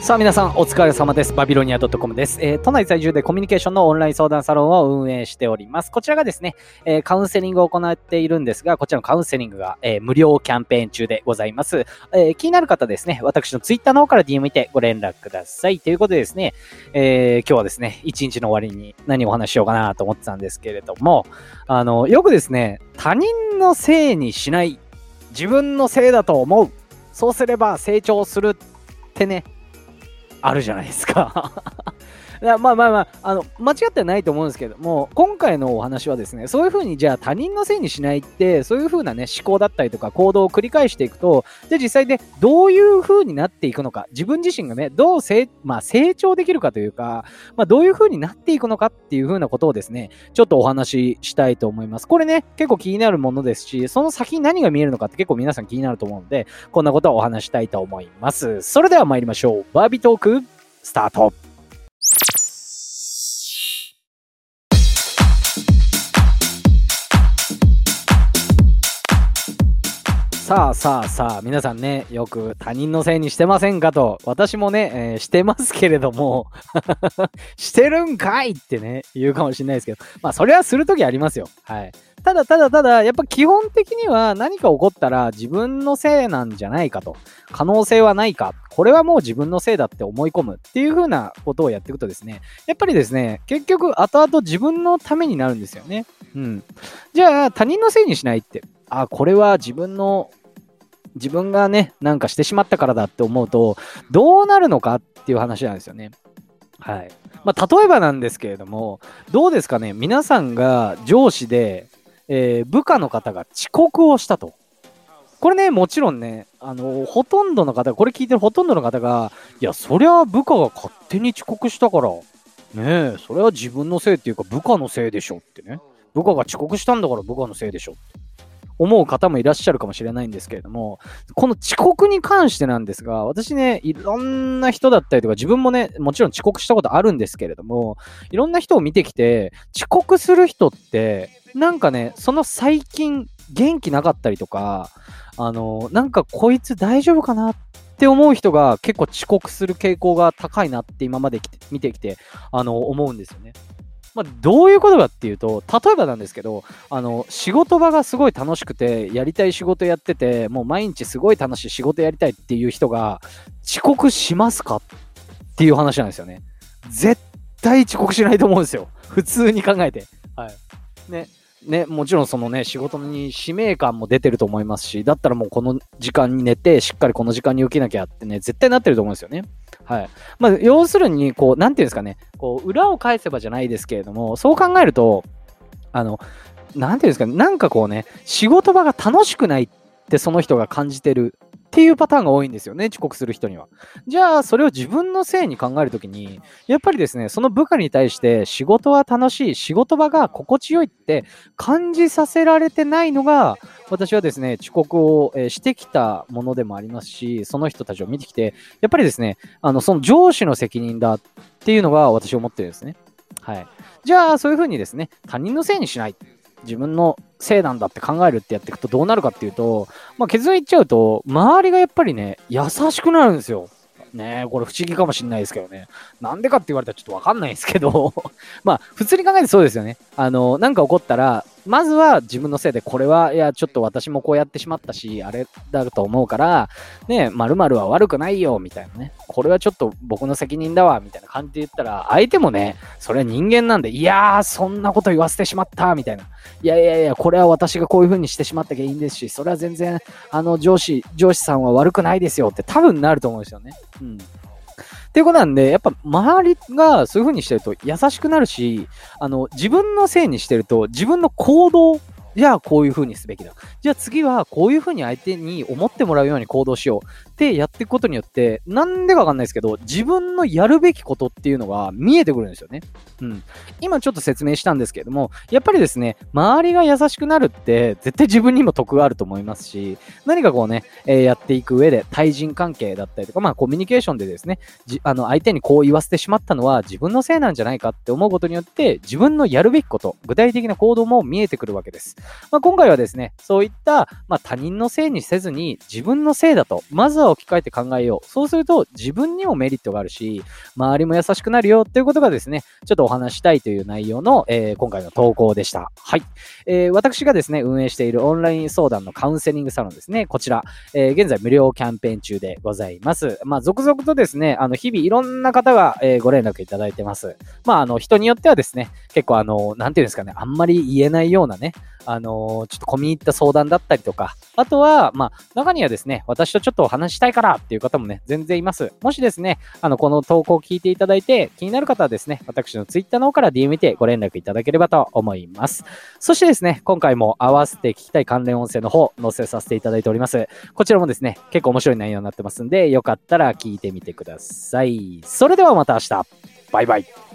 さあ皆さんお疲れ様です。バビロニア .com です、えー都内在住でコミュニケーションのオンライン相談サロンを運営しております。こちらがですね、えーカウンセリングを行っているんですが、こちらのカウンセリングが、えー無料キャンペーン中でございます、えー気になる方ですね、私のツイッターの方から DM にてご連絡ください。ということでですね、えー今日はですね、一日の終わりに何をお話しようかなと思ってたんですけれども、あの、よくですね、他人のせいにしない、自分のせいだと思う、そうすれば成長するってね、あるじゃないですか。まあまあまあ、あの、間違ってはないと思うんですけども、今回のお話はですね、そういうふうにじゃあ他人のせいにしないって、そういうふうなね、思考だったりとか行動を繰り返していくと、じゃあ実際でどういうふうになっていくのか、自分自身がね、どう成,、まあ、成長できるかというか、まあ、どういうふうになっていくのかっていうふうなことをですね、ちょっとお話ししたいと思います。これね、結構気になるものですし、その先に何が見えるのかって結構皆さん気になると思うので、こんなことをお話したいと思います。それでは参りましょう。バービートーク、スタート。さあさあさあ、皆さんね、よく他人のせいにしてませんかと、私もね、えーしてますけれども、してるんかいってね、言うかもしれないですけど、まあ、それはするときありますよ。はい。ただただただ、やっぱ基本的には何か起こったら自分のせいなんじゃないかと。可能性はないか。これはもう自分のせいだって思い込むっていう風なことをやっていくとですね、やっぱりですね、結局後々自分のためになるんですよね。うん。じゃあ他人のせいにしないって、あ、これは自分の、自分がね、なんかしてしまったからだって思うと、どうなるのかっていう話なんですよね。はい。まあ、例えばなんですけれども、どうですかね、皆さんが上司で、えー部下の方が遅刻をしたと。これね、もちろんね、あのほとんどの方、これ聞いてるほとんどの方が、いや、そりゃ部下が勝手に遅刻したから、ねえ、それは自分のせいっていうか部下のせいでしょってね。部下が遅刻したんだから部下のせいでしょって思う方もいらっしゃるかもしれないんですけれども、この遅刻に関してなんですが、私ね、いろんな人だったりとか、自分もね、もちろん遅刻したことあるんですけれども、いろんな人を見てきて、遅刻する人って、なんかね、その最近、元気なかったりとか、あの、なんかこいつ大丈夫かなって思う人が結構遅刻する傾向が高いなって今まで見てきて、あの、思うんですよね。まあ、どういうことかっていうと、例えばなんですけど、あの、仕事場がすごい楽しくて、やりたい仕事やってて、もう毎日すごい楽しい仕事やりたいっていう人が、遅刻しますかっていう話なんですよね。絶対遅刻しないと思うんですよ。普通に考えて。はい。ね。ね、もちろんそのね、仕事に使命感も出てると思いますし、だったらもうこの時間に寝て、しっかりこの時間に起きなきゃってね、絶対なってると思うんですよね。はい。まあ、要するに、こう、なんていうんですかね、こう、裏を返せばじゃないですけれども、そう考えると、あの、なんていうんですかね、なんかこうね、仕事場が楽しくないってその人が感じてるっていうパターンが多いんですよね、遅刻する人には。じゃあ、それを自分のせいに考えるときに、やっぱりですね、その部下に対して仕事は楽しい、仕事場が心地よいって感じさせられてないのが、私はですね、遅刻を、してきたものでもありますし、その人たちを見てきて、やっぱりですね、あの、その上司の責任だっていうのが私は思ってるんですね。はい。じゃあ、そういうふうにですね、他人のせいにしない。自分のせいなんだって考えるってやっていくとどうなるかっていうと、まあ、結論言っちゃうと、周りがやっぱりね、優しくなるんですよ。ねえ、これ不思議かもしんないですけどね。なんでかって言われたらちょっとわかんないですけど、まあ、普通に考えてそうですよね。あの、なんか起こったら、まずは自分のせいで、これは、いや、ちょっと私もこうやってしまったし、あれだと思うから、ねえ、〇〇は悪くないよ、みたいなね。これはちょっと僕の責任だわ、みたいな感じで言ったら、相手もね、それは人間なんで、いやー、そんなこと言わせてしまった、みたいな。いやいやいや、これは私がこういう風にしてしまった原因ですし、それは全然、あの、上司、上司さんは悪くないですよって多分なると思うんですよね。うん。っていうことなんで、やっぱ周りがそういう風にしてると優しくなるし、あの、自分のせいにしてると、自分の行動、じゃあこういう風にすべきだ。じゃあ次はこういう風に相手に思ってもらうように行動しようってやっていくことによって、なんでかわかんないですけど、自分のやるべきことっていうのが見えてくるんですよね。うん。今ちょっと説明したんですけれども、やっぱりですね、周りが優しくなるって絶対自分にも得があると思いますし、何かこうね、えーやっていく上で対人関係だったりとか、まあコミュニケーションでですね、じあの相手にこう言わせてしまったのは自分のせいなんじゃないかって思うことによって、自分のやるべきこと、具体的な行動も見えてくるわけです。まあ、今回はですね、そういった、まあ、他人のせいにせずに自分のせいだと、まずは置き換えて考えよう。そうすると自分にもメリットがあるし、周りも優しくなるよっていうことがですね、ちょっとお話したいという内容の、えー、今回の投稿でした。はい。えー、私がですね、運営しているオンライン相談のカウンセリングサロンですね、こちら、えー、現在無料キャンペーン中でございます。まあ、続々とですね、あの、日々いろんな方が、え、ご連絡いただいてます。まあ、あの、人によってはですね、結構あの、なんていうんですかね、あんまり言えないようなね、あの、ちょっと込み入った相談だったりとか、あとは、まあ、中にはですね、私とちょっとお話したいからっていう方もね、全然います。もしですね、あの、この投稿を聞いていただいて、気になる方はですね、私の Twitter の方から DM 見てご連絡いただければと思います。そしてですね、今回も合わせて聞きたい関連音声の方、載せさせていただいております。こちらもですね、結構面白い内容になってますんで、よかったら聞いてみてください。それではまた明日。バイバイ。